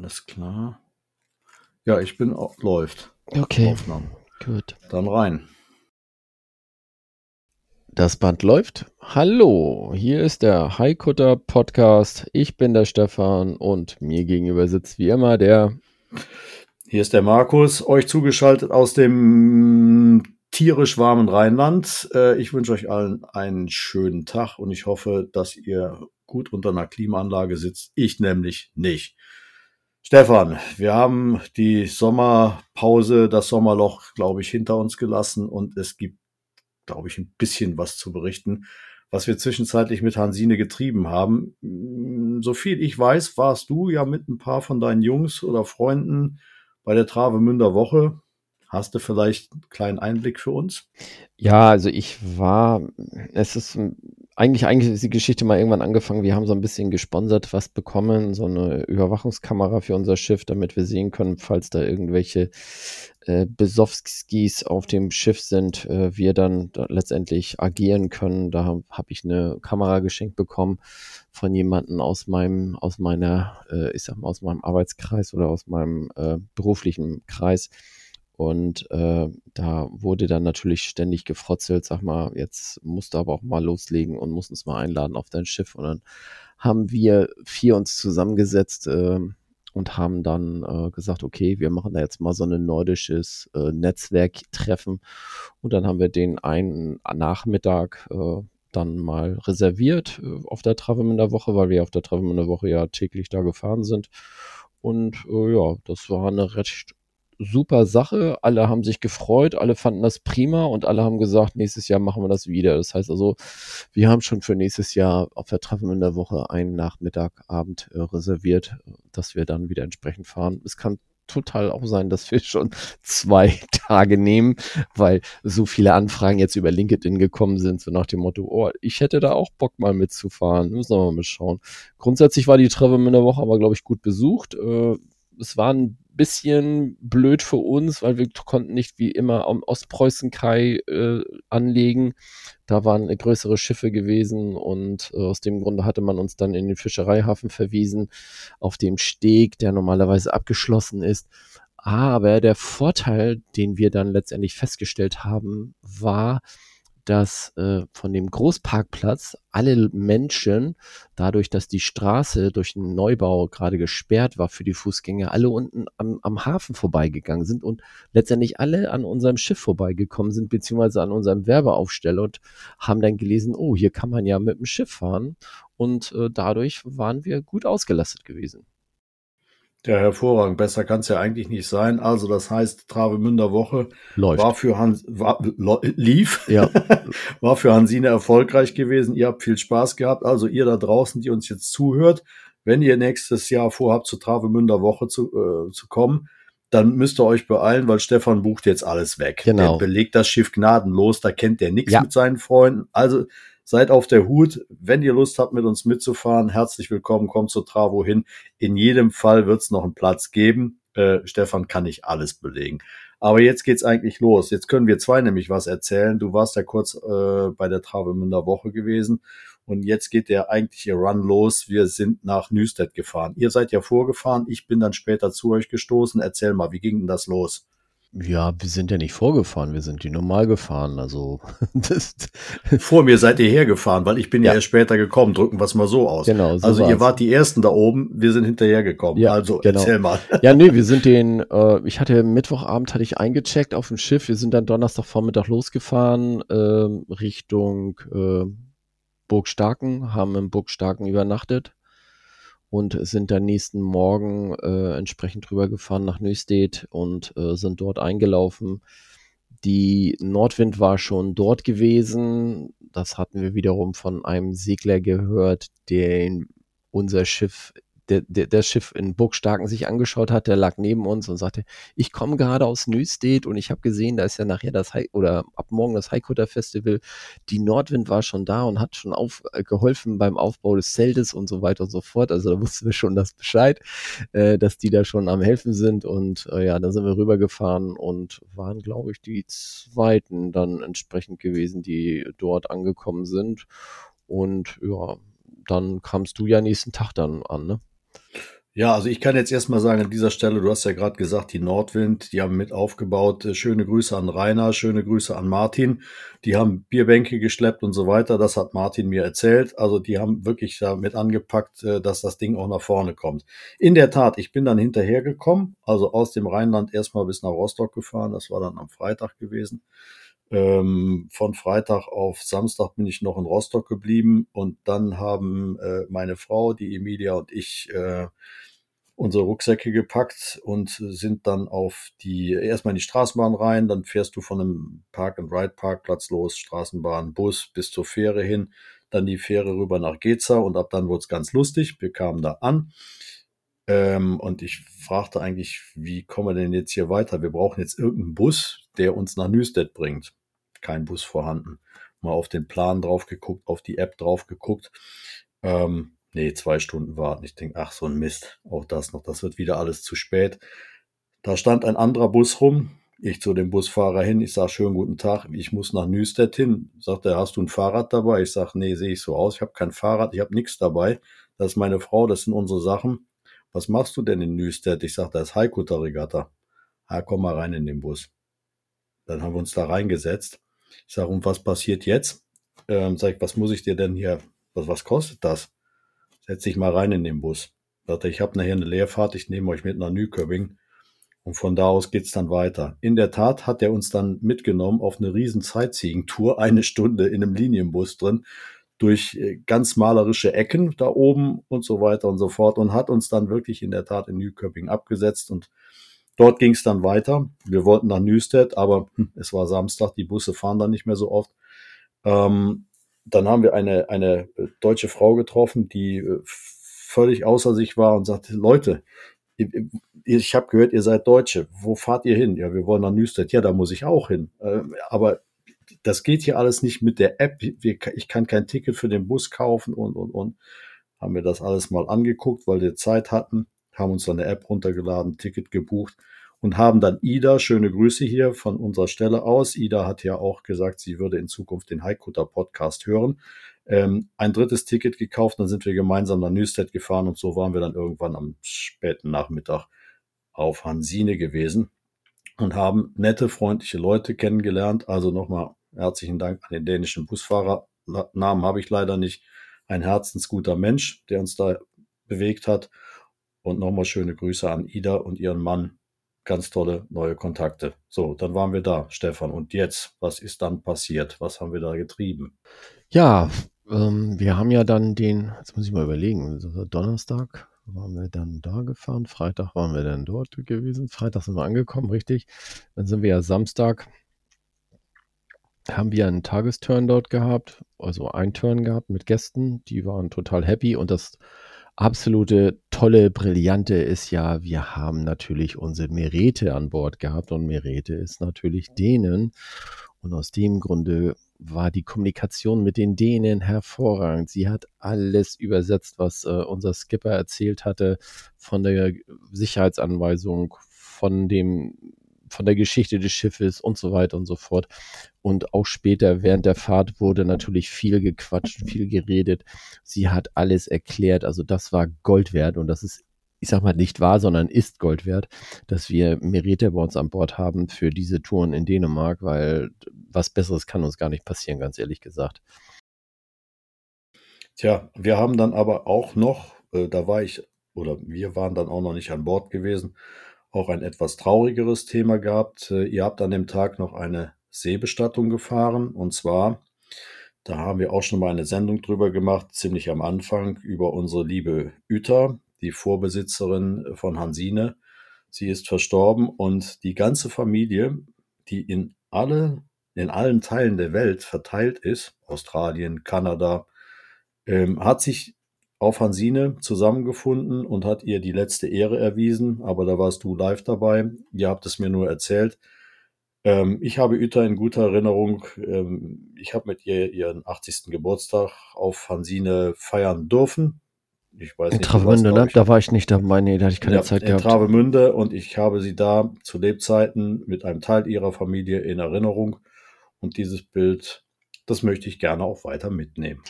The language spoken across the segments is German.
Alles klar. Ja, ich bin auch, läuft. Okay, Aufnahmen. gut. Dann rein. Das Band läuft. Hallo, hier ist der Haikutter Podcast. Ich bin der Stefan und mir gegenüber sitzt wie immer der. Hier ist der Markus, euch zugeschaltet aus dem tierisch warmen Rheinland. Äh, ich wünsche euch allen einen schönen Tag und ich hoffe, dass ihr gut unter einer Klimaanlage sitzt. Ich nämlich nicht. Stefan, wir haben die Sommerpause, das Sommerloch, glaube ich, hinter uns gelassen und es gibt, glaube ich, ein bisschen was zu berichten, was wir zwischenzeitlich mit Hansine getrieben haben. Mm, So viel ich weiß, warst du ja mit ein paar von deinen Jungs oder Freunden bei der Travemünder Woche. Hast du vielleicht einen kleinen Einblick für uns? Ja, also ich war, es ist eigentlich, eigentlich ist die Geschichte mal irgendwann angefangen. Wir haben so ein bisschen gesponsert was bekommen, so eine Überwachungskamera für unser Schiff, damit wir sehen können, falls da irgendwelche äh, Besowskis auf dem Schiff sind, äh, wir dann da letztendlich agieren können. Da habe hab ich eine Kamera geschenkt bekommen von jemandem aus meinem, aus meiner, äh, ich sag mal, aus meinem Arbeitskreis oder aus meinem äh, beruflichen Kreis. Und äh, da wurde dann natürlich ständig gefrotzelt, sag mal, jetzt musst du aber auch mal loslegen und musst uns mal einladen auf dein Schiff. Und dann haben wir vier uns zusammengesetzt äh, und haben dann äh, gesagt, okay, wir machen da jetzt mal so ein nordisches äh, Netzwerktreffen. Und dann haben wir den einen Nachmittag äh, dann mal reserviert äh, auf der Travemünder Woche, weil wir auf der Travemünder Woche ja täglich da gefahren sind. Und äh, ja, das war eine recht super Sache. Alle haben sich gefreut, alle fanden das prima und alle haben gesagt, nächstes Jahr machen wir das wieder. Das heißt also, wir haben schon für nächstes Jahr auf der Travemünder Woche einen Nachmittagabend äh, reserviert, dass wir dann wieder entsprechend fahren. Es kann total auch sein, dass wir schon zwei Tage nehmen, weil so viele Anfragen jetzt über LinkedIn gekommen sind, so nach dem Motto, oh, ich hätte da auch Bock mal mitzufahren. Müssen wir mal schauen. Grundsätzlich war die Travemünder Woche aber, glaube ich, gut besucht. Äh, es war ein bisschen blöd für uns, weil wir konnten nicht wie immer am Ostpreußen-Kai äh, anlegen. Da waren größere Schiffe gewesen und äh, aus dem Grunde hatte man uns dann in den Fischereihafen verwiesen, auf dem Steg, der normalerweise abgeschlossen ist. Aber der Vorteil, den wir dann letztendlich festgestellt haben, war, dass äh, von dem Großparkplatz alle Menschen, dadurch, dass die Straße durch den Neubau gerade gesperrt war für die Fußgänger, alle unten am, am Hafen vorbeigegangen sind und letztendlich alle an unserem Schiff vorbeigekommen sind, beziehungsweise an unserem Werbeaufsteller und haben dann gelesen, oh, hier kann man ja mit dem Schiff fahren. Und äh, dadurch waren wir gut ausgelastet gewesen. Ja, hervorragend. Besser kann es ja eigentlich nicht sein. Also, das heißt, Travemünder Woche Läuft. war für Hans, war, lief, Ja. war für Hansine erfolgreich gewesen. Ihr habt viel Spaß gehabt. Also, ihr da draußen, die uns jetzt zuhört, wenn ihr nächstes Jahr vorhabt, zur Travemünder Woche zu, äh, zu kommen, dann müsst ihr euch beeilen, weil Stefan bucht jetzt alles weg. Genau. Der belegt das Schiff gnadenlos, da kennt der nichts Ja. mit seinen Freunden. Also, seid auf der Hut. Wenn ihr Lust habt, mit uns mitzufahren, herzlich willkommen, kommt zur Travo hin. In jedem Fall wird es noch einen Platz geben. Äh, Stefan kann nicht alles belegen. Aber jetzt geht's eigentlich los. Jetzt können wir zwei nämlich was erzählen. Du warst ja kurz äh, bei der Travemünder Woche gewesen und jetzt geht der eigentliche Run los. Wir sind nach Nüstedt gefahren. Ihr seid ja vorgefahren. Ich bin dann später zu euch gestoßen. Erzähl mal, wie ging denn das los? Ja, wir sind ja nicht vorgefahren, wir sind die normal gefahren. Also das, Vor mir seid ihr hergefahren, weil ich bin ja, Ja. erst später gekommen. Drücken wir es mal so aus. Genau, so also ihr war's. wart die Ersten da oben, wir sind hinterhergekommen. Ja, also genau. erzähl mal. Ja, nee, wir sind den, äh, ich hatte Mittwochabend hatte ich eingecheckt auf dem Schiff. Wir sind dann Donnerstagvormittag losgefahren ähm, Richtung äh, Burg Starken, haben in Burg Starken übernachtet und sind dann nächsten Morgen äh, entsprechend rübergefahren nach Neustedt und äh, sind dort eingelaufen. Die Nordwind war schon dort gewesen. Das hatten wir wiederum von einem Segler gehört, den unser Schiff der, der, das Schiff in Burgstarken sich angeschaut hat, der lag neben uns und sagte, ich komme gerade aus Nüstedt und ich habe gesehen, da ist ja nachher das High oder ab morgen das Highcutter Festival. Die Nordwind war schon da und hat schon auf, äh, geholfen beim Aufbau des Zeltes und so weiter und so fort. Also da wussten wir schon das Bescheid, äh, dass die da schon am helfen sind und äh, ja, dann sind wir rübergefahren und waren, glaube ich, die zweiten dann entsprechend gewesen, die dort angekommen sind. Und ja, dann kamst du ja nächsten Tag dann an, ne? Ja, also ich kann jetzt erstmal sagen, an dieser Stelle, du hast ja gerade gesagt, die Nordwind, die haben mit aufgebaut. Äh, schöne Grüße an Rainer, schöne Grüße an Martin. Die haben Bierbänke geschleppt und so weiter. Das hat Martin mir erzählt. Also die haben wirklich damit angepackt, äh, dass das Ding auch nach vorne kommt. In der Tat, ich bin dann hinterhergekommen, also aus dem Rheinland erstmal bis nach Rostock gefahren. Das war dann am Freitag gewesen. Ähm, von Freitag auf Samstag bin ich noch in Rostock geblieben und dann haben äh, meine Frau, die Emilia und ich äh, unsere Rucksäcke gepackt und sind dann auf die, erstmal in die Straßenbahn rein, dann fährst du von einem Park-and-Ride-Parkplatz los, Straßenbahn, Bus bis zur Fähre hin, dann die Fähre rüber nach Geza und ab dann wurde es ganz lustig. Wir kamen da an ähm, und ich fragte eigentlich, wie kommen wir denn jetzt hier weiter? Wir brauchen jetzt irgendeinen Bus, der uns nach Nüstedt bringt kein Bus vorhanden. Mal auf den Plan drauf geguckt, auf die App drauf geguckt. Ähm, nee, zwei Stunden warten. Ich denke, ach, so ein Mist. Auch das noch. Das wird wieder alles zu spät. Da stand ein anderer Bus rum. Ich zu dem Busfahrer hin. Ich sage, schönen guten Tag. Ich muss nach Nüstedt hin. Sagt er, hast du ein Fahrrad dabei? Ich sage, nee, sehe ich so aus. Ich habe kein Fahrrad. Ich habe nichts dabei. Das ist meine Frau. Das sind unsere Sachen. Was machst du denn in Nüstedt? Ich sage, da ist Haikutter-Regatta. Ah, komm mal rein in den Bus. Dann haben wir uns da reingesetzt. Ich sage, und was passiert jetzt? Ähm, sag ich, was muss ich dir denn hier, was, was kostet das? Setz dich mal rein in den Bus. Sagte, ich habe nachher eine Leerfahrt, ich nehme euch mit nach Nyköping. Und von da aus geht's dann weiter. In der Tat hat er uns dann mitgenommen auf eine riesen Sightseeing-Tour, eine Stunde in einem Linienbus drin, durch äh, ganz malerische Ecken da oben und so weiter und so fort und hat uns dann wirklich in der Tat in Nyköping abgesetzt und Dort ging es dann weiter. Wir wollten nach Nüstedt, aber hm, es war Samstag, die Busse fahren dann nicht mehr so oft. Ähm, dann haben wir eine, eine deutsche Frau getroffen, die äh, völlig außer sich war und sagte, Leute, ich habe gehört, ihr seid Deutsche. Wo fahrt ihr hin? Ja, wir wollen nach Nüstedt. Ja, da muss ich auch hin. Äh, aber das geht hier alles nicht mit der App. Ich kann kein Ticket für den Bus kaufen und, und, und. Haben wir das alles mal angeguckt, weil wir Zeit hatten haben uns dann eine App runtergeladen, Ticket gebucht und haben dann Ida, schöne Grüße hier von unserer Stelle aus. Ida hat ja auch gesagt, sie würde in Zukunft den Haikutter Podcast hören. Ähm, ein drittes Ticket gekauft, dann sind wir gemeinsam nach Nüstedt gefahren und so waren wir dann irgendwann am späten Nachmittag auf Hansine gewesen und haben nette, freundliche Leute kennengelernt. Also nochmal herzlichen Dank an den dänischen Busfahrer. Namen habe ich leider nicht. Ein herzensguter Mensch, der uns da bewegt hat. Und nochmal schöne Grüße an Ida und ihren Mann. Ganz tolle neue Kontakte. So, dann waren wir da, Stefan. Und jetzt, was ist dann passiert? Was haben wir da getrieben? Ja, ähm, wir haben ja dann den, jetzt muss ich mal überlegen, Donnerstag waren wir dann da gefahren, Freitag waren wir dann dort gewesen, Freitag sind wir angekommen, richtig. Dann sind wir ja Samstag, haben wir einen Tagesturn dort gehabt, also einen Turn gehabt mit Gästen, die waren total happy und das absolute tolle, brillante ist ja, wir haben natürlich unsere Merete an Bord gehabt und Merete ist natürlich Dänen. Und aus dem Grunde war die Kommunikation mit den Dänen hervorragend. Sie hat alles übersetzt, was äh, unser Skipper erzählt hatte, von der Sicherheitsanweisung, von dem von der Geschichte des Schiffes und so weiter und so fort. Und auch später während der Fahrt wurde natürlich viel gequatscht, viel geredet. Sie hat alles erklärt. Also das war Gold wert und das ist, ich sag mal, nicht wahr, sondern ist Gold wert, dass wir Merete bei uns an Bord haben für diese Touren in Dänemark, weil was Besseres kann uns gar nicht passieren, ganz ehrlich gesagt. Tja, wir haben dann aber auch noch, äh, da war ich, oder wir waren dann auch noch nicht an Bord gewesen, auch ein etwas traurigeres Thema gehabt. Äh, ihr habt an dem Tag noch eine Seebestattung gefahren und zwar, da haben wir auch schon mal eine Sendung drüber gemacht, ziemlich am Anfang, über unsere liebe Uta, die Vorbesitzerin von Hansine. Sie ist verstorben und die ganze Familie, die in alle, in allen Teilen der Welt verteilt ist, Australien, Kanada, ähm, hat sich auf Hansine zusammengefunden und hat ihr die letzte Ehre erwiesen, aber da warst du live dabei. Ihr habt es mir nur erzählt. Ähm, ich habe Uta in guter Erinnerung. Ähm, ich habe mit ihr ihren 80. Geburtstag auf Hansine feiern dürfen. Ich weiß in nicht, Travemünde, ne? Da war ich nicht dabei. Nee, da hatte ich keine ja, Zeit gehabt. In Travemünde und ich habe sie da zu Lebzeiten mit einem Teil ihrer Familie in Erinnerung. Und dieses Bild, das möchte ich gerne auch weiter mitnehmen.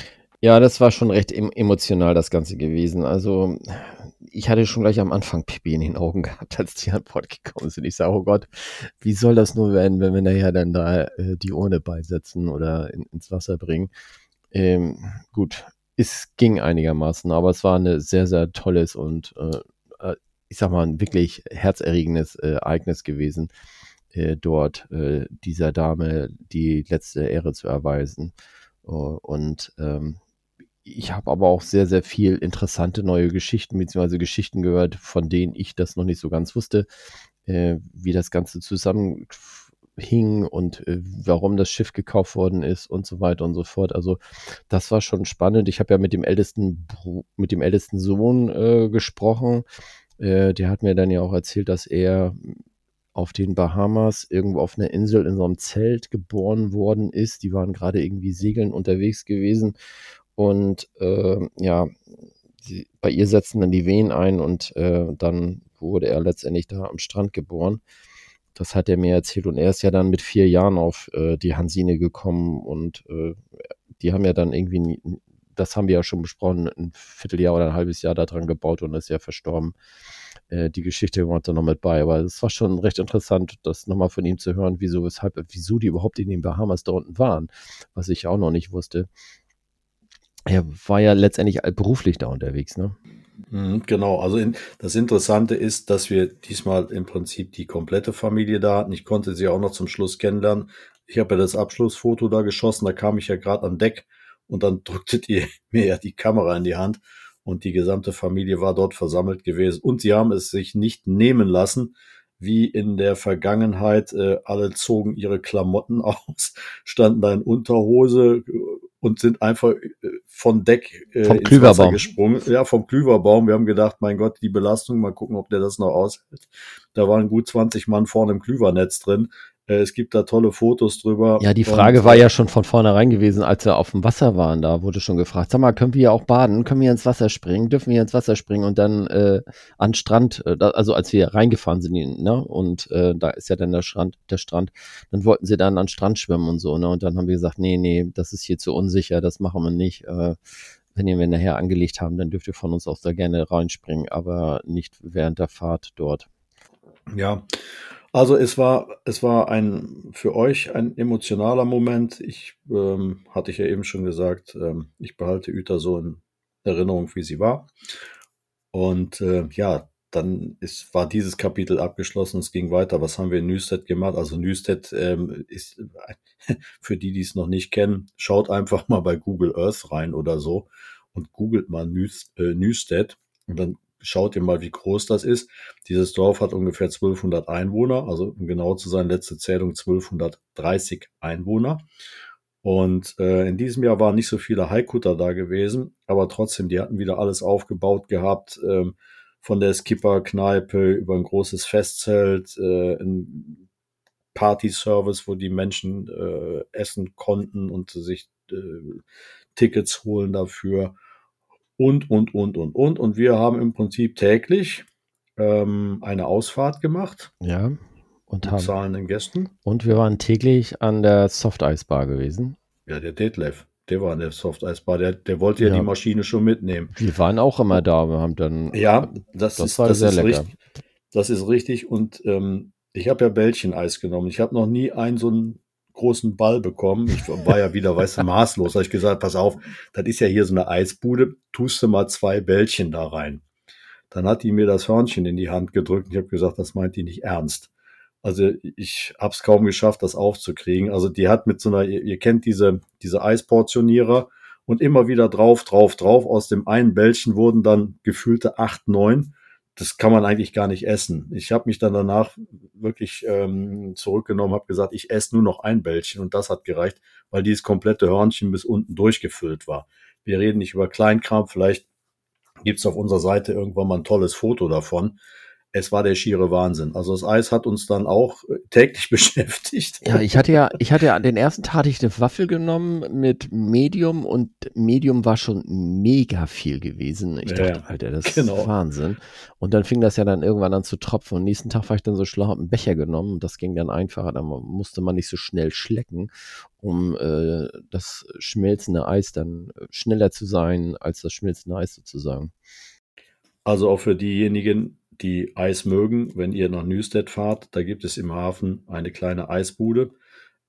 Ja, das war schon recht emotional, das Ganze gewesen. Also, ich hatte schon gleich am Anfang Pipi in den Augen gehabt, als die an Bord gekommen sind. Ich sage, oh Gott, wie soll das nur werden, wenn wir nachher dann da äh, die Urne beisetzen oder in, ins Wasser bringen? Ähm, gut, es ging einigermaßen, aber es war ein sehr, sehr tolles und äh, äh, ich sag mal, ein wirklich herzerregendes äh, Ereignis gewesen, äh, dort äh, dieser Dame die letzte Ehre zu erweisen. Und ähm, ich habe aber auch sehr, sehr viel interessante neue Geschichten, beziehungsweise Geschichten gehört, von denen ich das noch nicht so ganz wusste, äh, wie das Ganze zusammenhing und äh, warum das Schiff gekauft worden ist und so weiter und so fort. Also das war schon spannend. Ich habe ja mit dem ältesten, mit dem ältesten Sohn äh, gesprochen. Äh, der hat mir dann ja auch erzählt, dass er auf den Bahamas irgendwo auf einer Insel in so einem Zelt geboren worden ist. Die waren gerade irgendwie segeln unterwegs gewesen und äh, ja, sie, bei ihr setzten dann die Wehen ein und äh, dann wurde er letztendlich da am Strand geboren. Das hat er mir erzählt und er ist ja dann mit vier Jahren auf äh, die Hansine gekommen und äh, die haben ja dann irgendwie, das haben wir ja schon besprochen, ein Vierteljahr oder ein halbes Jahr daran gebaut und ist ja verstorben. Äh, die Geschichte war da noch mit bei, aber es war schon recht interessant, das nochmal von ihm zu hören, wieso, weshalb, wieso die überhaupt in den Bahamas da unten waren, was ich auch noch nicht wusste. Er war ja letztendlich beruflich da unterwegs, ne? Mhm, genau, also in, das Interessante ist, dass wir diesmal im Prinzip die komplette Familie da hatten. Ich konnte sie auch noch zum Schluss kennenlernen. Ich habe ja das Abschlussfoto da geschossen, da kam ich ja gerade an Deck und dann drücktet ihr mir ja die Kamera in die Hand und die gesamte Familie war dort versammelt gewesen und sie haben es sich nicht nehmen lassen, wie in der Vergangenheit. Äh, alle zogen ihre Klamotten aus, standen da in Unterhose und sind einfach äh, von Deck äh, vom ins Wasser gesprungen. Ja, vom Klüverbaum. Wir haben gedacht, mein Gott, die Belastung, mal gucken, ob der das noch aushält. Da waren gut 20 Mann vorne im Klüvernetz drin. Äh, es gibt da tolle Fotos drüber. Ja, die Frage und, war ja schon von vornherein gewesen, als wir auf dem Wasser waren. Da wurde schon gefragt, sag mal, können wir hier auch baden? Können wir ins Wasser springen? Dürfen wir ins Wasser springen? Und dann äh, an Strand, äh, also als wir reingefahren sind, ne? Und äh, da ist ja dann der Strand, der Strand. Dann wollten sie dann an Strand schwimmen und so, ne? Und dann haben wir gesagt, nee, nee, das ist hier zu unsicher, das machen wir nicht. Äh, wenn ihr wir nachher angelegt haben, dann dürft ihr von uns auch da gerne reinspringen, aber nicht während der Fahrt dort. Ja, also es war, es war ein für euch ein emotionaler Moment. Ich ähm, hatte ich ja eben schon gesagt, ähm, ich behalte Uta so in Erinnerung, wie sie war. Und äh, ja, dann ist, war dieses Kapitel abgeschlossen. Es ging weiter. Was haben wir in Newstead gemacht? Also Newstead ähm, ist für die, die es noch nicht kennen, schaut einfach mal bei Google Earth rein oder so und googelt mal äh, Newstead und dann schaut ihr mal, wie groß das ist. Dieses Dorf hat ungefähr 1200 Einwohner, also um genau zu sein, letzte Zählung 1230 Einwohner. Und äh, in diesem Jahr waren nicht so viele Haikutter da gewesen, aber trotzdem, die hatten wieder alles aufgebaut gehabt, ähm, von der Skipper-Kneipe über ein großes Festzelt, äh, ein Party-Service, wo die Menschen äh, essen konnten und sich äh, Tickets holen dafür und, und, und, und, und. Und wir haben im Prinzip täglich ähm, eine Ausfahrt gemacht. Ja. Und haben, zahlenden Gästen. Und wir waren täglich an der Softeisbar gewesen. Ja, der Detlef, der war an der Softeisbar. Der, der wollte ja, ja, die Maschine schon mitnehmen. Wir waren auch immer da. Wir haben dann. Ja, das, das ist, war das sehr ist lecker. Richtig, das ist richtig. Und ähm, ich habe ja Bällchen-Eis genommen. Ich habe noch nie einen so einen großen Ball bekommen. Ich war ja wieder, weißt du, maßlos. Habe ich gesagt, pass auf, das ist ja hier so eine Eisbude, tust du mal zwei Bällchen da rein. Dann hat die mir das Hörnchen in die Hand gedrückt und ich habe gesagt, das meint die nicht ernst. Also ich habe es kaum geschafft, das aufzukriegen. Also die hat mit so einer, ihr, kennt diese, diese Eisportionierer und immer wieder drauf, drauf, drauf. Aus dem einen Bällchen wurden dann gefühlte acht, neun das kann man eigentlich gar nicht essen. Ich habe mich dann danach wirklich ähm, zurückgenommen, habe gesagt, ich esse nur noch ein Bällchen und das hat gereicht, weil dieses komplette Hörnchen bis unten durchgefüllt war. Wir reden nicht über Kleinkram, vielleicht gibt's auf unserer Seite irgendwann mal ein tolles Foto davon es war der schiere Wahnsinn. Also das Eis hat uns dann auch äh, täglich beschäftigt. Ja, ich hatte ja, ich hatte ja den ersten Tag hatte ich eine Waffel genommen mit Medium und Medium war schon mega viel gewesen. Ich Ja, dachte, Alter, das genau. ist Wahnsinn. Und dann fing das ja dann irgendwann an zu tropfen. Und nächsten Tag war ich dann so schlau, hab einen Becher genommen und das ging dann einfacher. Dann musste man nicht so schnell schlecken, um äh, das schmelzende Eis dann schneller zu sein als das schmelzende Eis sozusagen. Also auch für diejenigen, die Eis mögen, wenn ihr nach Newstead fahrt, da gibt es im Hafen eine kleine Eisbude,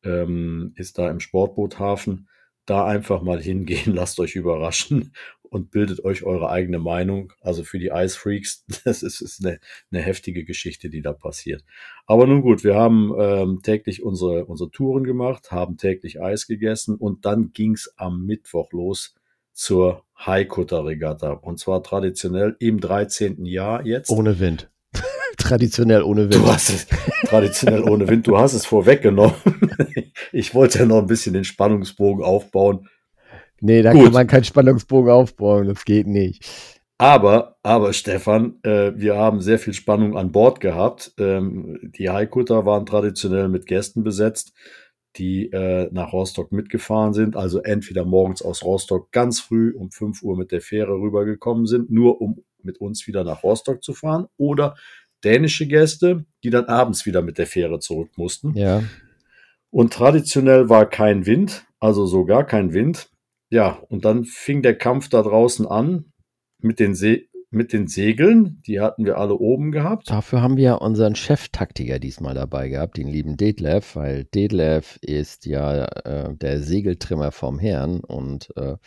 ähm, ist da im Sportboothafen. Da einfach mal hingehen, lasst euch überraschen und bildet euch eure eigene Meinung. Also für die Eisfreaks, das ist, ist eine, eine heftige Geschichte, die da passiert. Aber nun gut, wir haben ähm, täglich unsere, unsere Touren gemacht, haben täglich Eis gegessen und dann ging's am Mittwoch los zur Haikutter-Regatta. Und zwar traditionell im 13. Jahr jetzt. Ohne Wind. Traditionell ohne Wind. Du hast es traditionell ohne Wind, du hast es vorweggenommen. Ich wollte ja noch ein bisschen den Spannungsbogen aufbauen. Nee, da Gut. kann man keinen Spannungsbogen aufbauen. Das geht nicht. Aber, aber Stefan, äh, wir haben sehr viel Spannung an Bord gehabt. Ähm, die Haikutter waren traditionell mit Gästen besetzt, die äh, nach Rostock mitgefahren sind. Also entweder morgens aus Rostock ganz früh um 5 Uhr mit der Fähre rübergekommen sind, nur um mit uns wieder nach Rostock zu fahren. Oder dänische Gäste, die dann abends wieder mit der Fähre zurück mussten. Ja. Und traditionell war kein Wind, also so gar kein Wind. Ja, und dann fing der Kampf da draußen an mit den, Se mit den Segeln. Die hatten wir alle oben gehabt. Dafür haben wir unseren Cheftaktiker diesmal dabei gehabt, den lieben Detlef, weil Detlef ist ja äh, der Segeltrimmer vom Herrn und äh,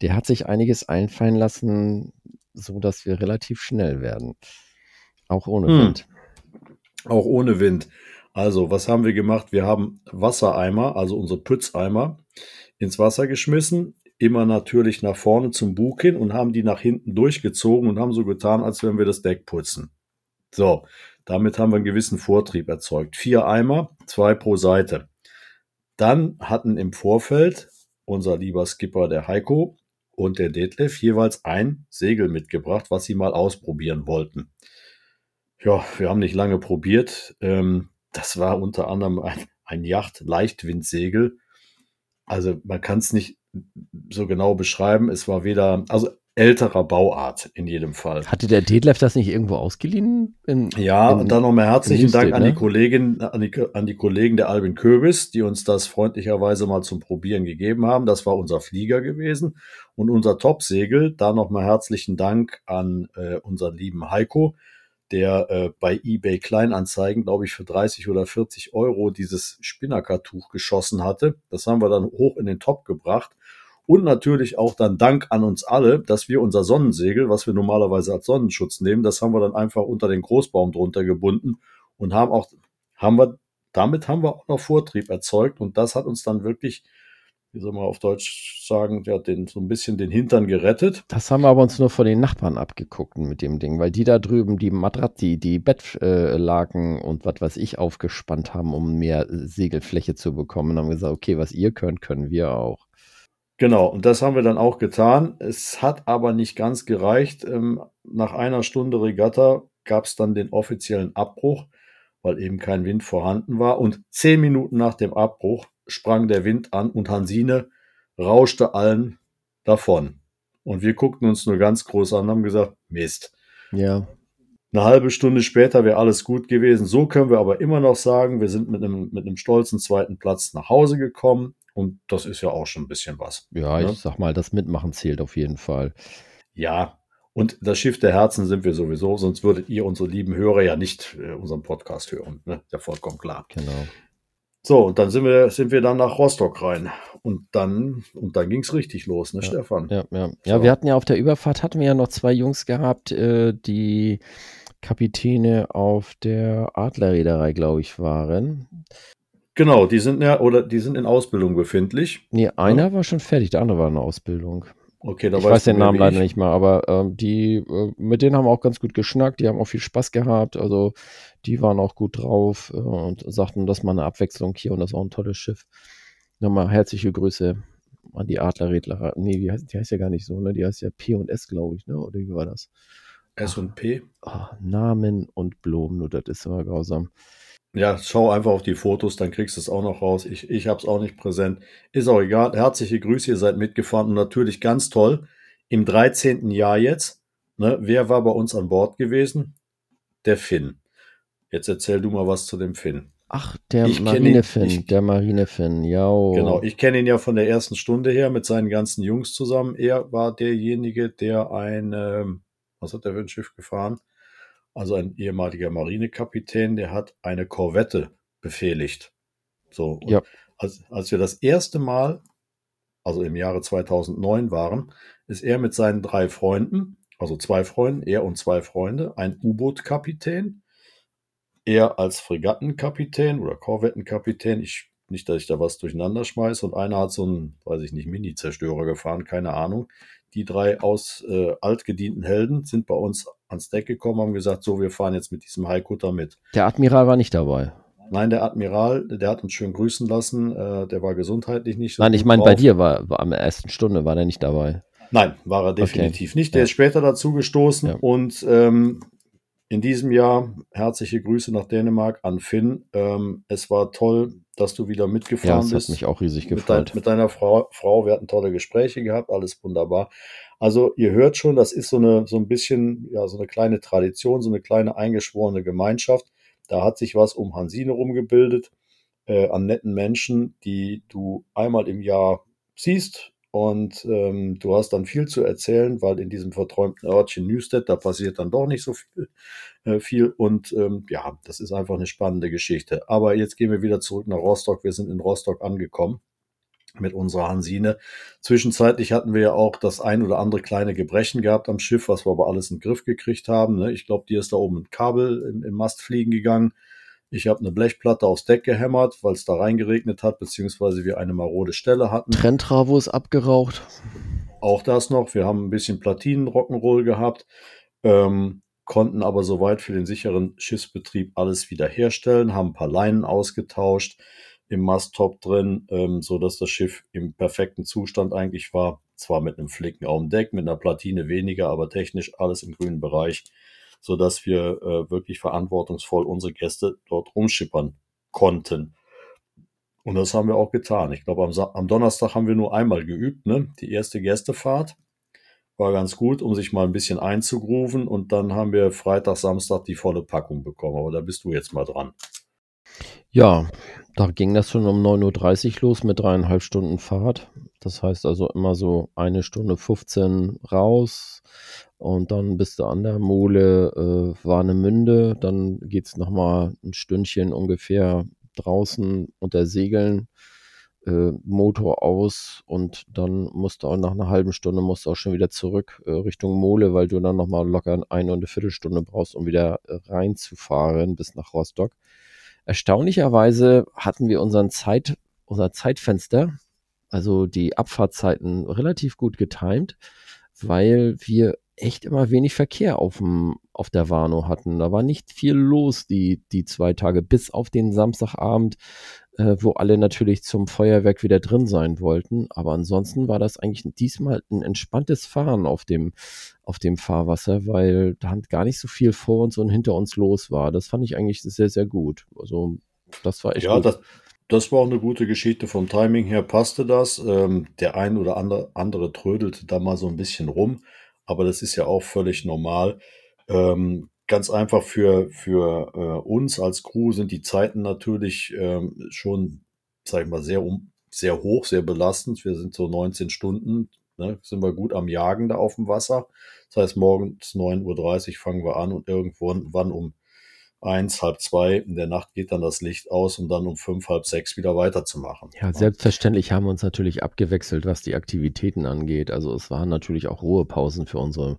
der hat sich einiges einfallen lassen, so dass wir relativ schnell werden. Auch ohne Hm. Wind. Auch ohne Wind. Also, was haben wir gemacht? Wir haben Wassereimer, also unsere Pützeimer, ins Wasser geschmissen, immer natürlich nach vorne zum Bug hin und haben die nach hinten durchgezogen und haben so getan, als wenn wir das Deck putzen. So, damit haben wir einen gewissen Vortrieb erzeugt. Vier Eimer, zwei pro Seite. Dann hatten im Vorfeld unser lieber Skipper, der Heiko, und der Detlef jeweils ein Segel mitgebracht, was sie mal ausprobieren wollten. Ja, wir haben nicht lange probiert. Ähm, das war unter anderem ein, ein Yacht-Leichtwindsegel. Also man kann es nicht so genau beschreiben. Es war weder, also älterer Bauart in jedem Fall. Hatte der Detlef das nicht irgendwo ausgeliehen? In, Ja, in- und dann nochmal herzlichen Dank an ne? die Kollegin, an die, an die Kollegen der Albin Köbis, die uns das freundlicherweise mal zum Probieren gegeben haben. Das war unser Flieger gewesen. Und unser Topsegel, da nochmal herzlichen Dank an äh, unseren lieben Heiko, der äh, bei eBay Kleinanzeigen, glaube ich, für 30 oder 40 Euro dieses Spinnakertuch geschossen hatte. Das haben wir dann hoch in den Top gebracht. Und natürlich auch dann Dank an uns alle, dass wir unser Sonnensegel, was wir normalerweise als Sonnenschutz nehmen, das haben wir dann einfach unter den Großbaum drunter gebunden und haben auch, haben wir, damit haben wir auch noch Vortrieb erzeugt und das hat uns dann wirklich, wie soll man auf Deutsch sagen, ja, den, so ein bisschen den Hintern gerettet. Das haben wir aber uns nur von den Nachbarn abgeguckt mit dem Ding, weil die da drüben die Matrat, die, Bettlaken und was weiß ich aufgespannt haben, um mehr Segelfläche zu bekommen. Und haben gesagt, okay, was ihr könnt, können wir auch. Genau, und das haben wir dann auch getan. Es hat aber nicht ganz gereicht. Ähm, nach einer Stunde Regatta gab es dann den offiziellen Abbruch, weil eben kein Wind vorhanden war. Und zehn Minuten nach dem Abbruch sprang der Wind an und Hansine rauschte allen davon. Und wir guckten uns nur ganz groß an und haben gesagt, Mist. Ja, Eine halbe Stunde später wäre alles gut gewesen. So können wir aber immer noch sagen, wir sind mit einem, mit einem stolzen zweiten Platz nach Hause gekommen. Und das ist ja auch schon ein bisschen was. ja, Ja. ich sag mal, das Mitmachen zählt auf jeden Fall. Ja, und das Schiff der Herzen sind wir sowieso, sonst würdet ihr unsere lieben Hörer ja nicht äh, unseren Podcast hören. Ne? Ja, vollkommen klar. Genau. So, und dann sind wir, sind wir dann nach Rostock rein. Und dann, und dann ging's richtig los, ne, Ja, Stefan? Ja, ja. ja, So. wir hatten ja auf der Überfahrt hatten wir ja noch zwei Jungs gehabt, äh, die Kapitäne auf der Adlerreederei, glaube ich, waren. Genau, die sind ja, oder die sind in Ausbildung befindlich. Nee, einer war schon fertig, der andere war in Ausbildung. Okay, da ich weiß den Namen leider ich. nicht mehr, aber ähm, die, äh, mit denen haben wir auch ganz gut geschnackt, die haben auch viel Spaß gehabt, also die waren auch gut drauf äh, und sagten, das ist mal eine Abwechslung hier und das ist auch ein tolles Schiff. Nochmal herzliche Grüße an die Adlerredler. Nee, die heißt, die heißt ja gar nicht so, ne? Die heißt ja P und S, glaube ich, ne? Oder wie war das? S und P. Ah, Namen und Blumen, nur das ist immer grausam. Ja, schau einfach auf die Fotos, dann kriegst du es auch noch raus. Ich, ich habe es auch nicht präsent. Ist auch egal. Herzliche Grüße, ihr seid mitgefahren und natürlich ganz toll. Im 13. Jahr jetzt, ne, wer war bei uns an Bord gewesen? Der Finn. Jetzt erzähl du mal was zu dem Finn. Ach, der Marinefinn, der Marinefinn, ja. Genau, ich kenne ihn ja von der ersten Stunde her mit seinen ganzen Jungs zusammen. Er war derjenige, der ein, ähm, was hat er für ein Schiff gefahren? Also ein ehemaliger Marinekapitän, der hat eine Korvette befehligt. So, und Ja. als, als wir das erste Mal, also im Jahre 2009 waren, ist er mit seinen drei Freunden, also zwei Freunden, er und zwei Freunde, ein U-Boot-Kapitän, er als Fregattenkapitän oder Korvettenkapitän, ich nicht, dass ich da was durcheinander schmeiße, und einer hat so einen, weiß ich nicht, Mini-Zerstörer gefahren, keine Ahnung. Die drei aus äh, altgedienten Helden sind bei uns ans Deck gekommen, haben gesagt, so, wir fahren jetzt mit diesem Haikutter mit. Der Admiral war nicht dabei. Nein, der Admiral, der hat uns schön grüßen lassen, äh, der war gesundheitlich nicht so Nein, ich meine, bei dir war, war am ersten Stunde war der nicht dabei. Nein, war er definitiv nicht. Der Ja. ist später dazu gestoßen Ja. und ähm, in diesem Jahr herzliche Grüße nach Dänemark an Finn. Ähm, es war toll, dass du wieder Ja, mitgefahren das hat bist. mich auch riesig mit, dein, gefreut. mit deiner Frau, Frau. Wir hatten tolle Gespräche gehabt, alles wunderbar. Also ihr hört schon, das ist so eine so ein bisschen ja so eine kleine Tradition, so eine kleine eingeschworene Gemeinschaft. Da hat sich was um Hansine rumgebildet äh, an netten Menschen, die du einmal im Jahr siehst und ähm, du hast dann viel zu erzählen, weil in diesem verträumten Örtchen Newstead, da passiert dann doch nicht so viel. Äh, viel und ähm, ja, das ist einfach eine spannende Geschichte. Aber jetzt gehen wir wieder zurück nach Rostock. Wir sind in Rostock angekommen mit unserer Hansine. Zwischenzeitlich hatten wir ja auch das ein oder andere kleine Gebrechen gehabt am Schiff, was wir aber alles in den Griff gekriegt haben. Ne? Ich glaube, dir ist da oben ein Kabel im, im Mast fliegen gegangen. Ich habe eine Blechplatte aufs Deck gehämmert, weil es da reingeregnet hat, beziehungsweise wir eine marode Stelle hatten. Trenntravo ist abgeraucht. Auch das noch. Wir haben ein bisschen Platinen-Rock'n'Roll gehabt, ähm, konnten aber soweit für den sicheren Schiffsbetrieb alles wiederherstellen, haben ein paar Leinen ausgetauscht im Masttop drin, ähm, so dass das Schiff im perfekten Zustand eigentlich war. Zwar mit einem Flicken auf dem Deck, mit einer Platine weniger, aber technisch alles im grünen Bereich, so dass wir äh, wirklich verantwortungsvoll unsere Gäste dort rumschippern konnten. Und das haben wir auch getan. Ich glaube, am, am Donnerstag haben wir nur einmal geübt, ne? Die erste Gästefahrt war ganz gut, um sich mal ein bisschen einzugrooven. Und dann haben wir Freitag, Samstag die volle Packung bekommen. Aber da bist du jetzt mal dran. Ja, da ging das schon um 9.30 Uhr los mit dreieinhalb Stunden Fahrt. Das heißt also immer so eine Stunde 15 raus und dann bist du an der Mole äh, Warnemünde. Dann geht es nochmal ein Stündchen ungefähr draußen unter Segeln, äh, Motor aus und dann musst du auch nach einer halben Stunde musst du auch schon wieder zurück äh, Richtung Mole, weil du dann nochmal locker eine und eine Viertelstunde brauchst, um wieder reinzufahren bis nach Rostock. Erstaunlicherweise hatten wir unseren Zeit, unser Zeitfenster, also die Abfahrtzeiten relativ gut getimt, weil wir echt immer wenig Verkehr auf, dem, auf der Warnow hatten. Da war nicht viel los die, die zwei Tage, bis auf den Samstagabend, äh, wo alle natürlich zum Feuerwerk wieder drin sein wollten. Aber ansonsten war das eigentlich diesmal ein entspanntes Fahren auf dem, auf dem Fahrwasser, weil da gar nicht so viel vor uns und hinter uns los war. Das fand ich eigentlich sehr, sehr gut. Also das war echt Ja, gut. das, das war auch eine gute Geschichte. Vom Timing her passte das. Ähm, der ein oder andere, andere trödelte da mal so ein bisschen rum. Aber das ist ja auch völlig normal. Ähm, ganz einfach für, für äh, uns als Crew sind die Zeiten natürlich ähm, schon, sag ich mal, sehr, um, sehr hoch, sehr belastend. Wir sind so 19 Stunden, ne, sind wir gut am Jagen da auf dem Wasser. Das heißt, morgens 9.30 Uhr fangen wir an und irgendwann wann um eins, halb zwei in der Nacht geht dann das Licht aus, um dann um fünf, halb sechs wieder weiterzumachen. Ja, selbstverständlich haben wir uns natürlich abgewechselt, was die Aktivitäten angeht. Also es waren natürlich auch Ruhepausen für unsere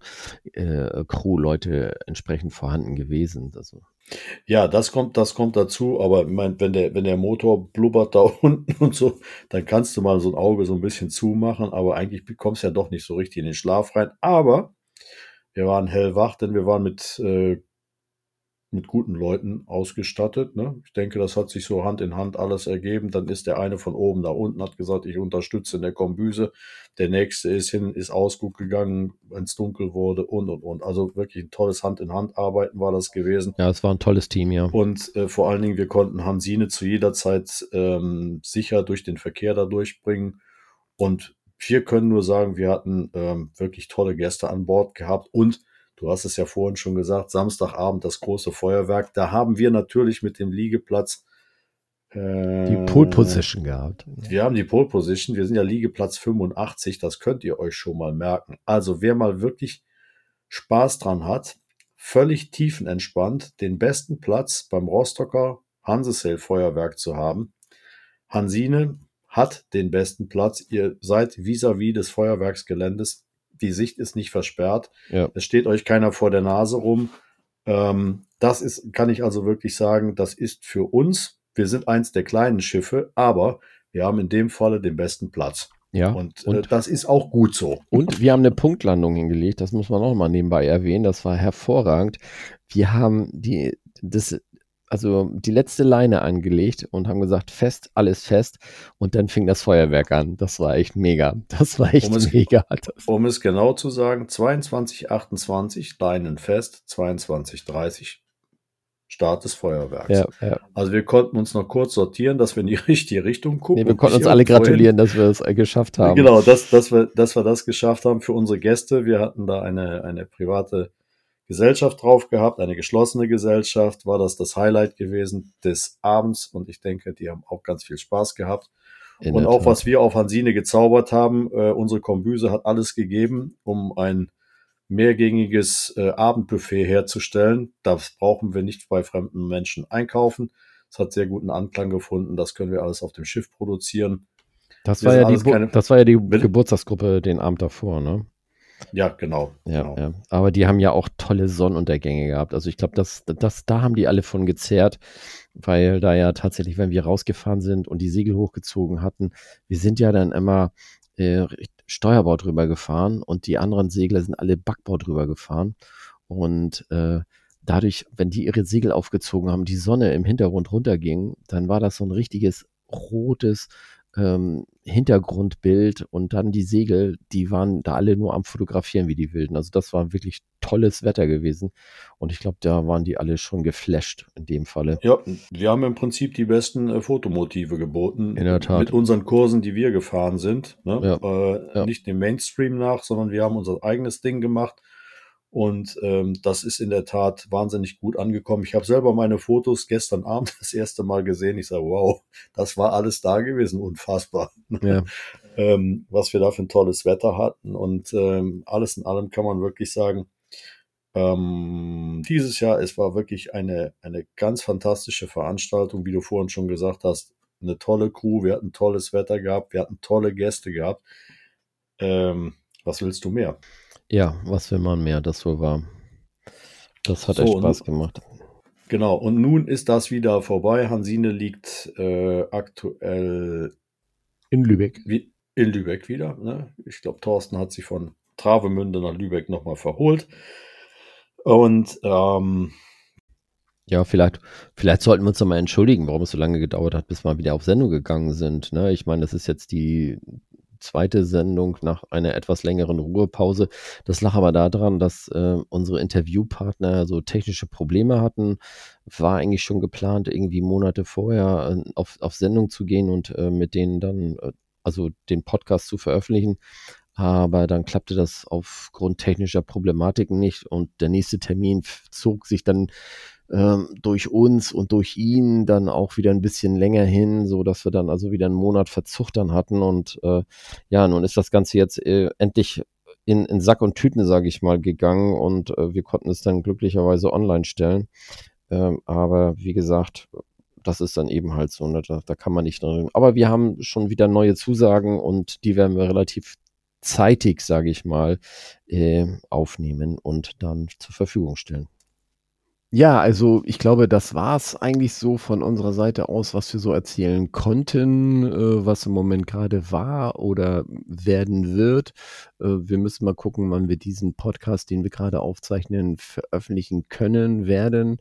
äh, Crew-Leute entsprechend vorhanden gewesen. Also, Ja, das kommt, das kommt dazu, aber ich mein, wenn der, wenn der Motor blubbert da unten und so, dann kannst du mal so ein Auge so ein bisschen zumachen, aber eigentlich kommst du ja doch nicht so richtig in den Schlaf rein. Aber wir waren hellwach, denn wir waren mit äh, mit guten Leuten ausgestattet. Ne? Ich denke, das hat sich so Hand in Hand alles ergeben. Dann ist der eine von oben nach unten, hat gesagt, ich unterstütze in der Kombüse. Der nächste ist hin, ist ausgut gegangen, wenn es dunkel wurde und und und. Also wirklich ein tolles Hand in Hand arbeiten war das gewesen. Ja, es war ein tolles Team, ja. Und äh, vor allen Dingen, wir konnten Hansine zu jeder Zeit ähm, sicher durch den Verkehr da durchbringen. Und wir können nur sagen, wir hatten ähm, wirklich tolle Gäste an Bord gehabt und Du hast es ja vorhin schon gesagt, Samstagabend das große Feuerwerk. Da haben wir natürlich mit dem Liegeplatz äh, die Pole Position gehabt. Wir haben die Pole Position. Wir sind ja Liegeplatz 85. Das könnt ihr euch schon mal merken. Also wer mal wirklich Spaß dran hat, völlig tiefenentspannt, den besten Platz beim Rostocker Hansesail Feuerwerk zu haben. Hansine hat den besten Platz. Ihr seid vis-à-vis -vis des Feuerwerksgeländes die Sicht ist nicht versperrt. Ja. Es steht euch keiner vor der Nase rum. Ähm, das ist, kann ich also wirklich sagen, das ist für uns, wir sind eins der kleinen Schiffe, aber wir haben in dem Falle den besten Platz. Ja, und, äh, und äh, das ist auch gut so. Und wir haben eine Punktlandung hingelegt, das muss man auch mal nebenbei erwähnen, das war hervorragend. Wir haben die, das also die letzte Leine angelegt und haben gesagt, fest, alles fest. Und dann fing das Feuerwerk an. Das war echt mega. Das war echt um es, mega. Um es genau zu sagen, 22, 28 Leinen fest, 22, 30 Start des Feuerwerks. Ja, ja. Also wir konnten uns noch kurz sortieren, dass wir in die richtige Richtung gucken. Nee, wir konnten uns alle gratulieren, dass wir es das geschafft haben. Genau, dass, dass, wir, dass wir das geschafft haben für unsere Gäste. Wir hatten da eine, eine private Gesellschaft drauf gehabt, eine geschlossene Gesellschaft, war das das Highlight gewesen des Abends und ich denke, die haben auch ganz viel Spaß gehabt. In und auch Tat. was wir auf Hansine gezaubert haben, äh, unsere Kombüse hat alles gegeben, um ein mehrgängiges äh, Abendbuffet herzustellen. Das brauchen wir nicht bei fremden Menschen einkaufen. Es hat sehr guten Anklang gefunden. Das können wir alles auf dem Schiff produzieren. Das, war ja, die, keine... das war ja die Geburtstagsgruppe den Abend davor, ne? Ja, genau. Ja, genau. ja. Aber die haben ja auch tolle Sonnenuntergänge gehabt. Also ich glaube, das, das, da haben die alle von gezerrt, weil da ja tatsächlich, wenn wir rausgefahren sind und die Segel hochgezogen hatten, wir sind ja dann immer äh, Steuerbord drüber gefahren und die anderen Segler sind alle Backbord drüber gefahren. Und äh, dadurch, wenn die ihre Segel aufgezogen haben, die Sonne im Hintergrund runterging, dann war das so ein richtiges rotes, ähm, Hintergrundbild und dann die Segel, die waren da alle nur am Fotografieren wie die Wilden. Also das war wirklich tolles Wetter gewesen. Und ich glaube, da waren die alle schon geflasht in dem Falle. Ja, wir haben im Prinzip die besten äh, Fotomotive geboten. In der Tat. Mit unseren Kursen, die wir gefahren sind. Ne? Ja. Äh, ja. Nicht dem Mainstream nach, sondern wir haben unser eigenes Ding gemacht. Und ähm, das ist in der Tat wahnsinnig gut angekommen. Ich habe selber meine Fotos gestern Abend das erste Mal gesehen. Ich sage, wow, das war alles da gewesen, unfassbar. Ja. ähm, was wir da für ein tolles Wetter hatten. Und ähm, alles in allem kann man wirklich sagen, ähm, dieses Jahr, es war wirklich eine, eine ganz fantastische Veranstaltung, wie du vorhin schon gesagt hast. Eine tolle Crew, wir hatten tolles Wetter gehabt, wir hatten tolle Gäste gehabt. Ähm, was willst du mehr? Ja, was will man mehr, das so war. Das hat so, echt Spaß gemacht. Genau, und nun ist das wieder vorbei. Hansine liegt äh, aktuell in Lübeck. Wie, in Lübeck wieder. Ne? Ich glaube, Thorsten hat sich von Travemünde nach Lübeck nochmal verholt. Und ähm, ja, vielleicht, vielleicht sollten wir uns nochmal entschuldigen, warum es so lange gedauert hat, bis wir wieder auf Sendung gegangen sind. Ne? Ich meine, das ist jetzt die zweite Sendung nach einer etwas längeren Ruhepause. Das lag aber daran, dass äh, unsere Interviewpartner so technische Probleme hatten. War eigentlich schon geplant, irgendwie Monate vorher äh, auf, auf Sendung zu gehen und äh, mit denen dann, äh, also den Podcast zu veröffentlichen. Aber dann klappte das aufgrund technischer Problematiken nicht und der nächste Termin zog sich dann ähm, durch uns und durch ihn dann auch wieder ein bisschen länger hin, so dass wir dann also wieder einen Monat Verzug dann hatten und äh, ja, nun ist das Ganze jetzt äh, endlich in, in Sack und Tüten, sage ich mal, gegangen und äh, wir konnten es dann glücklicherweise online stellen. Ähm, aber wie gesagt, das ist dann eben halt so, ne? da, da kann man nicht drin. Aber wir haben schon wieder neue Zusagen und die werden wir relativ zeitig, sage ich mal, äh, aufnehmen und dann zur Verfügung stellen. Ja, also ich glaube, das war's eigentlich so von unserer Seite aus, was wir so erzählen konnten, äh, was im Moment gerade war oder werden wird. Äh, wir müssen mal gucken, wann wir diesen Podcast, den wir gerade aufzeichnen, veröffentlichen können werden.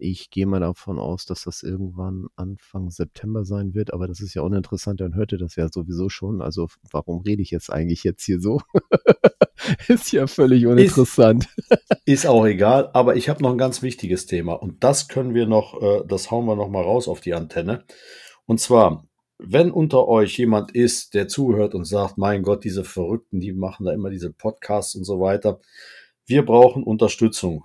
Ich gehe mal davon aus, dass das irgendwann Anfang September sein wird, aber das ist ja uninteressant, dann hört ihr das ja sowieso schon. Also warum rede ich jetzt eigentlich jetzt hier so? ist ja völlig uninteressant. Ist, ist auch egal, aber ich habe noch ein ganz wichtiges Thema und das können wir noch, äh, das hauen wir noch mal raus auf die Antenne. Und zwar, wenn unter euch jemand ist, der zuhört und sagt, mein Gott, diese Verrückten, die machen da immer diese Podcasts und so weiter. Wir brauchen Unterstützung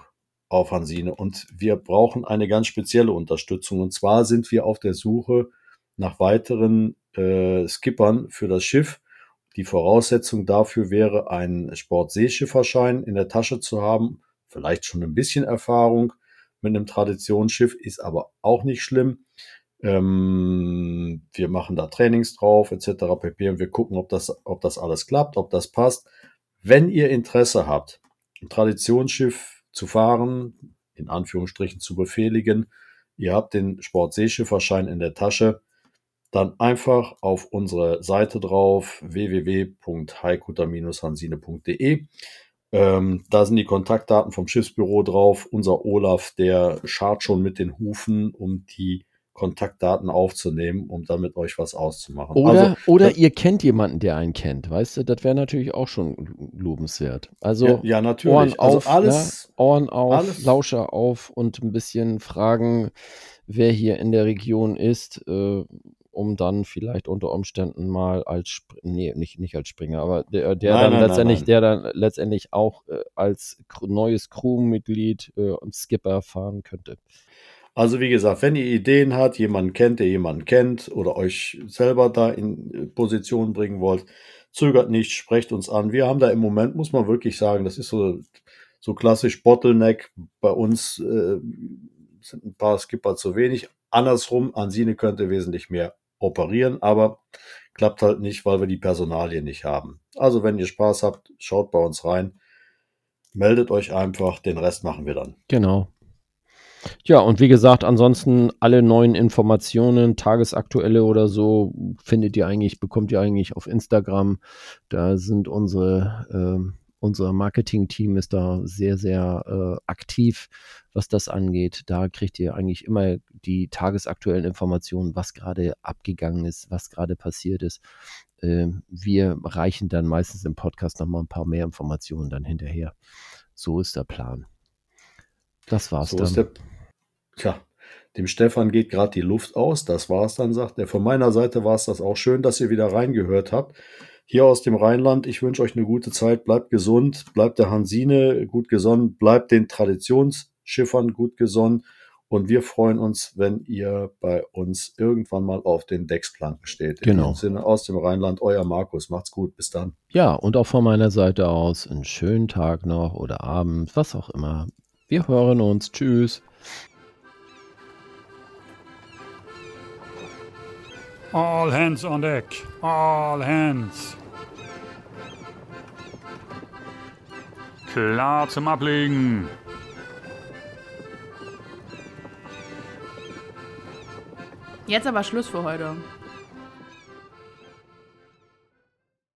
auf Hansine und wir brauchen eine ganz spezielle Unterstützung. Und zwar sind wir auf der Suche nach weiteren äh, Skippern für das Schiff die Voraussetzung dafür wäre, einen Sportseeschifferschein in der Tasche zu haben, vielleicht schon ein bisschen Erfahrung mit einem Traditionsschiff, ist aber auch nicht schlimm. Ähm, wir machen da Trainings drauf, etc. pp. Und wir gucken, ob das, ob das alles klappt, ob das passt. Wenn ihr Interesse habt, ein Traditionsschiff zu fahren, in Anführungsstrichen zu befehligen, ihr habt den Sportseeschifferschein in der Tasche, dann einfach auf unsere Seite drauf www.heikutter-hansine.de. Ähm, da sind die Kontaktdaten vom Schiffsbüro drauf. Unser Olaf, der schart schon mit den Hufen, um die Kontaktdaten aufzunehmen, um damit euch was auszumachen. Oder, also, oder ihr kennt jemanden, der einen kennt, weißt du, das wäre natürlich auch schon lobenswert. Also ja, ja natürlich. Ohren also auf, alles, ne? Ohren auf, alles. Lauscher auf und ein bisschen fragen, wer hier in der Region ist. Äh, um dann vielleicht unter Umständen mal als Sp nee, nicht, nicht als Springer, aber der, der Nein, dann nein, letztendlich, nein, der dann letztendlich auch äh, als neues Crewmitglied äh, und Skipper fahren könnte. Also wie gesagt, wenn ihr Ideen habt, jemanden kennt, der jemanden kennt oder euch selber da in äh, Position bringen wollt, zögert nicht, sprecht uns an. Wir haben da im Moment, muss man wirklich sagen, das ist so, so klassisch Bottleneck. Bei uns äh, sind ein paar Skipper zu wenig. Andersrum, Ansine könnte wesentlich mehr operieren, aber klappt halt nicht, weil wir die Personalien nicht haben. Also wenn ihr Spaß habt, schaut bei uns rein, meldet euch einfach, den Rest machen wir dann. Genau. Ja, und wie gesagt, ansonsten alle neuen Informationen, tagesaktuelle oder so, findet ihr eigentlich, bekommt ihr eigentlich auf Instagram. Da sind unsere, ähm, unser Marketing-Team ist da sehr, sehr äh, aktiv, was das angeht. Da kriegt ihr eigentlich immer die tagesaktuellen Informationen, was gerade abgegangen ist, was gerade passiert ist. Ähm, wir reichen dann meistens im Podcast nochmal ein paar mehr Informationen dann hinterher. So ist der Plan. Das war's So dann. der. Tja, dem Stefan geht gerade die Luft aus. Das war's dann, sagt er. Von meiner Seite war es das auch schön, dass ihr wieder reingehört habt. Hier aus dem Rheinland, ich wünsche euch eine gute Zeit. Bleibt gesund, bleibt der Hansine gut gesonnen, bleibt den Traditionsschiffern gut gesonnen. Und wir freuen uns, wenn ihr bei uns irgendwann mal auf den Decksplanken steht. In Genau. diesem Sinne aus dem Rheinland, euer Markus. Macht's gut. Bis dann. Ja, und auch von meiner Seite aus einen schönen Tag noch oder Abend, was auch immer. Wir hören uns. Tschüss. All hands on deck. All hands. Klar zum Ablegen. Jetzt aber Schluss für heute.